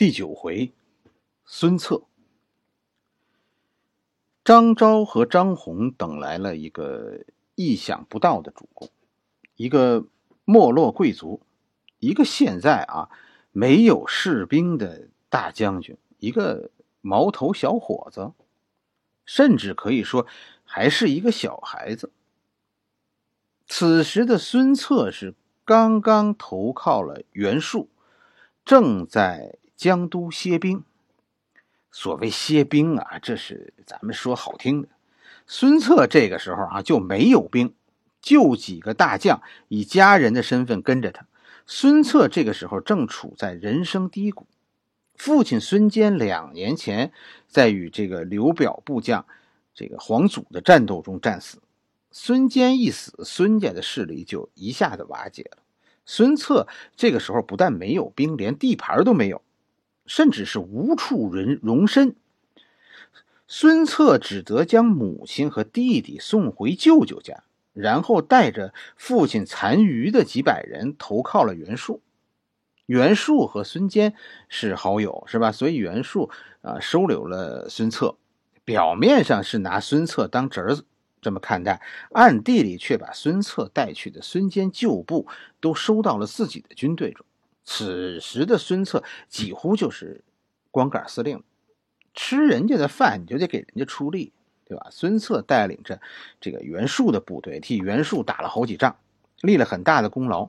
第九回，孙策、张昭和张宏等来了一个意想不到的主公，一个没落贵族，一个现在啊没有士兵的大将军，一个毛头小伙子，甚至可以说还是一个小孩子。此时的孙策是刚刚投靠了袁术，正在。江都歇兵，所谓歇兵啊，这是咱们说好听的。孙策这个时候啊就没有兵，就几个大将以家人的身份跟着他。孙策这个时候正处在人生低谷，父亲孙坚两年前在与这个刘表部将这个黄祖的战斗中战死，孙坚一死，孙家的势力就一下子瓦解了。孙策这个时候不但没有兵，连地盘都没有。甚至是无处人容身，孙策只得将母亲和弟弟送回舅舅家，然后带着父亲残余的几百人投靠了袁术。袁术和孙坚是好友，是吧？所以袁术啊收留了孙策，表面上是拿孙策当侄子这么看待，暗地里却把孙策带去的孙坚旧部都收到了自己的军队中。此时的孙策几乎就是光杆司令，吃人家的饭你就得给人家出力，对吧？孙策带领着这个袁术的部队，替袁术打了好几仗，立了很大的功劳。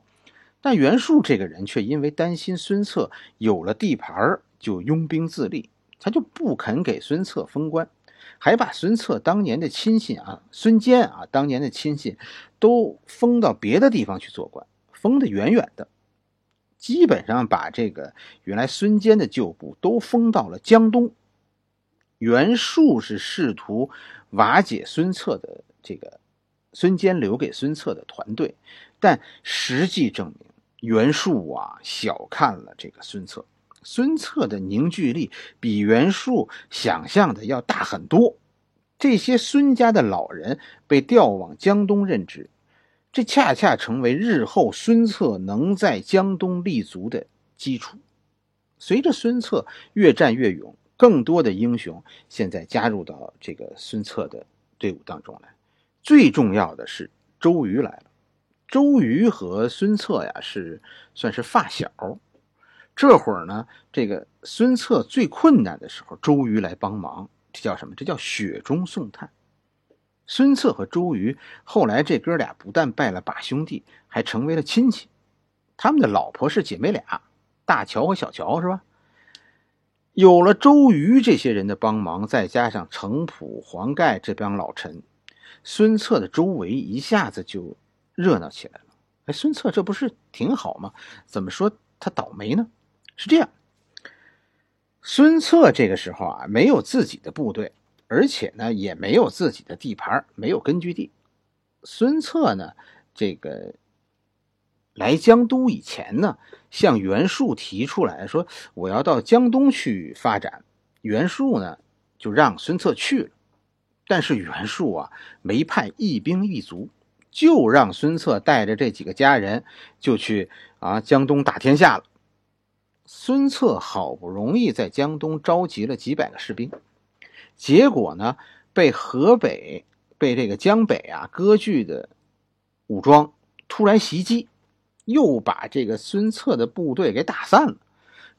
但袁术这个人却因为担心孙策有了地盘就拥兵自立，他就不肯给孙策封官，还把孙策当年的亲信啊，孙坚啊，当年的亲信都封到别的地方去做官，封得远远的。基本上把这个原来孙坚的旧部都封到了江东。袁术是试图瓦解孙策的这个孙坚留给孙策的团队，但实际证明袁术啊小看了这个孙策。孙策的凝聚力比袁术想象的要大很多。这些孙家的老人被调往江东任职。这恰恰成为日后孙策能在江东立足的基础。随着孙策越战越勇，更多的英雄现在加入到这个孙策的队伍当中来。最重要的是周瑜来了。周瑜和孙策呀是算是发小。这会儿呢，这个孙策最困难的时候，周瑜来帮忙，这叫什么？这叫雪中送炭。孙策和周瑜后来这哥俩不但拜了把兄弟，还成为了亲戚。他们的老婆是姐妹俩，大乔和小乔，是吧？有了周瑜这些人的帮忙，再加上程普、黄盖这帮老臣，孙策的周围一下子就热闹起来了。哎，孙策这不是挺好吗？怎么说他倒霉呢？是这样，孙策这个时候啊，没有自己的部队。而且呢，也没有自己的地盘，没有根据地。孙策呢，这个来江都以前呢，向袁术提出来说，我要到江东去发展。袁术呢，就让孙策去了。但是袁术啊，没派一兵一卒，就让孙策带着这几个家人就去啊江东打天下了。孙策好不容易在江东召集了几百个士兵。结果呢，被河北、被这个江北啊割据的武装突然袭击，又把这个孙策的部队给打散了。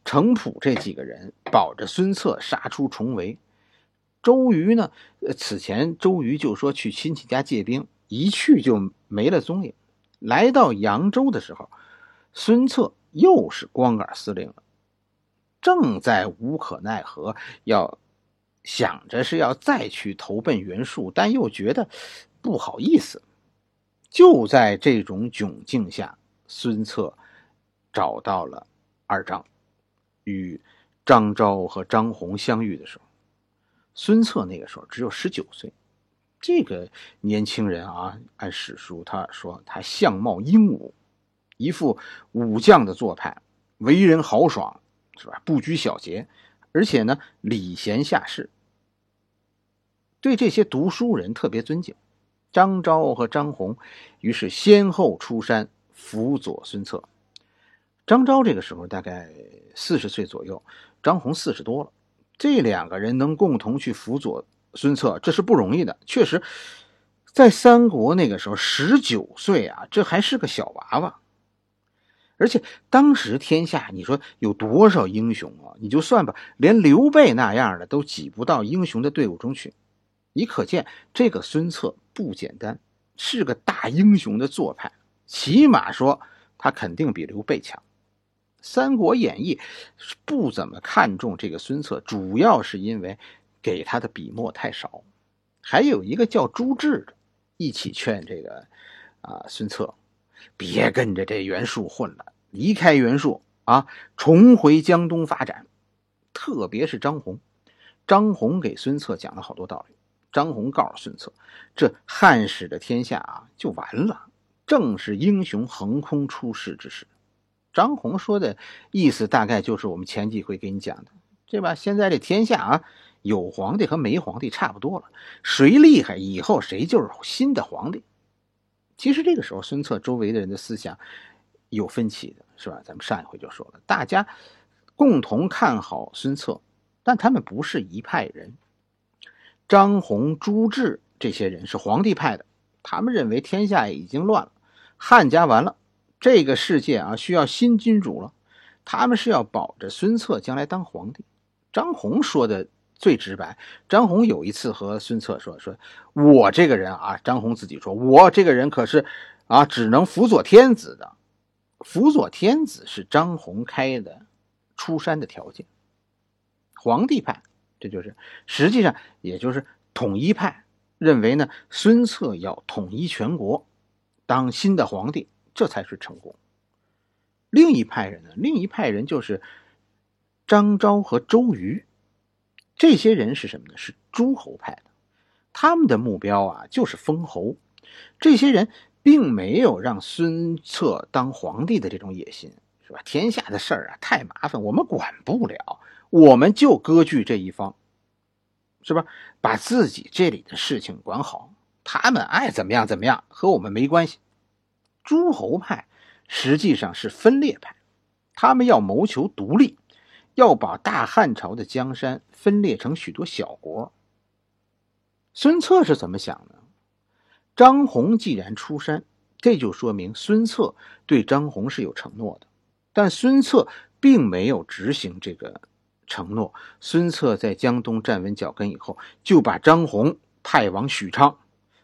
程普这几个人保着孙策杀出重围。周瑜呢，此前周瑜就说去亲戚家借兵，一去就没了踪影。来到扬州的时候，孙策又是光杆司令了，正在无可奈何要。想着是要再去投奔袁术，但又觉得不好意思。就在这种窘境下，孙策找到了二张，与张昭和张宏相遇的时候，孙策那个时候只有十九岁。这个年轻人啊，按史书他说他相貌英武，一副武将的做派，为人豪爽，是吧？不拘小节。而且呢，礼贤下士，对这些读书人特别尊敬。张昭和张宏于是先后出山辅佐孙策。张昭这个时候大概四十岁左右，张宏四十多了，这两个人能共同去辅佐孙策，这是不容易的。确实，在三国那个时候，十九岁啊，这还是个小娃娃。而且当时天下，你说有多少英雄啊？你就算吧，连刘备那样的都挤不到英雄的队伍中去。你可见这个孙策不简单，是个大英雄的做派。起码说，他肯定比刘备强。《三国演义》不怎么看重这个孙策，主要是因为给他的笔墨太少。还有一个叫朱志的，一起劝这个啊孙策，别跟着这袁术混了。离开袁术啊，重回江东发展。特别是张宏，张宏给孙策讲了好多道理。张宏告诉孙策，这汉室的天下啊，就完了，正是英雄横空出世之时。张宏说的意思大概就是我们前几回给你讲的，对吧？现在这天下啊，有皇帝和没皇帝差不多了，谁厉害，以后谁就是新的皇帝。其实这个时候，孙策周围的人的思想。有分歧的是吧？咱们上一回就说了，大家共同看好孙策，但他们不是一派人。张宏、朱志这些人是皇帝派的，他们认为天下已经乱了，汉家完了，这个世界啊需要新君主了。他们是要保着孙策将来当皇帝。张宏说的最直白。张宏有一次和孙策说：“说我这个人啊，张宏自己说，我这个人可是啊，只能辅佐天子的。”辅佐天子是张宏开的出山的条件。皇帝派，这就是实际上也就是统一派认为呢，孙策要统一全国，当新的皇帝，这才是成功。另一派人呢，另一派人就是张昭和周瑜，这些人是什么呢？是诸侯派的，他们的目标啊就是封侯。这些人。并没有让孙策当皇帝的这种野心，是吧？天下的事儿啊，太麻烦，我们管不了，我们就割据这一方，是吧？把自己这里的事情管好，他们爱怎么样怎么样，和我们没关系。诸侯派实际上是分裂派，他们要谋求独立，要把大汉朝的江山分裂成许多小国。孙策是怎么想的？张宏既然出山，这就说明孙策对张宏是有承诺的。但孙策并没有执行这个承诺。孙策在江东站稳脚跟以后，就把张宏派往许昌。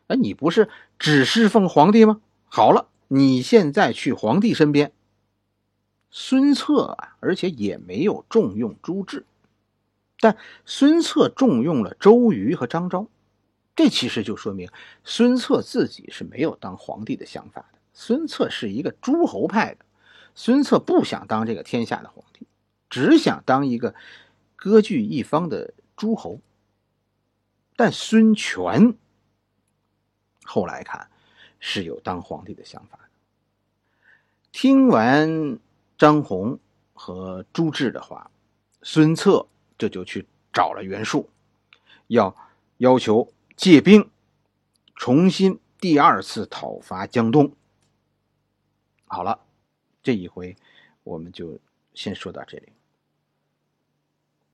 哎，你不是只侍奉皇帝吗？好了，你现在去皇帝身边。孙策啊，而且也没有重用朱志，但孙策重用了周瑜和张昭。这其实就说明孙策自己是没有当皇帝的想法的。孙策是一个诸侯派的，孙策不想当这个天下的皇，只想当一个割据一方的诸侯。但孙权后来看是有当皇帝的想法的。听完张宏和朱志的话，孙策这就去找了袁术，要要求。借兵，重新第二次讨伐江东。好了，这一回我们就先说到这里。